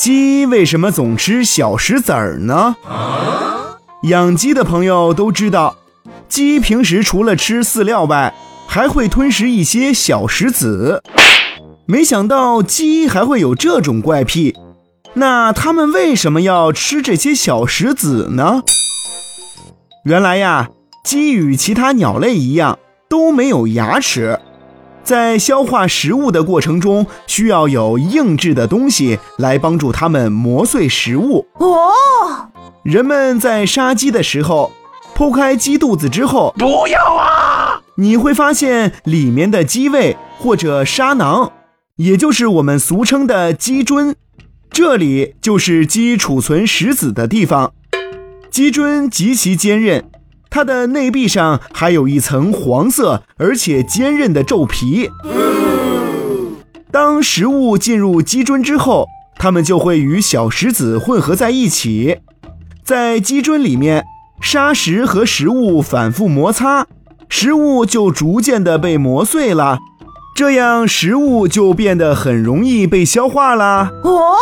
鸡为什么总吃小石子儿呢？养鸡的朋友都知道，鸡平时除了吃饲料外，还会吞食一些小石子。没想到鸡还会有这种怪癖，那它们为什么要吃这些小石子呢？原来呀，鸡与其他鸟类一样都没有牙齿。在消化食物的过程中，需要有硬质的东西来帮助它们磨碎食物。哦，人们在杀鸡的时候，剖开鸡肚子之后，不要啊！你会发现里面的鸡胃或者沙囊，也就是我们俗称的鸡胗，这里就是鸡储存食子的地方。鸡胗极其坚韧。它的内壁上还有一层黄色而且坚韧的皱皮。当食物进入鸡胗之后，它们就会与小石子混合在一起，在鸡胗里面，砂石和食物反复摩擦，食物就逐渐的被磨碎了，这样食物就变得很容易被消化啦。哦。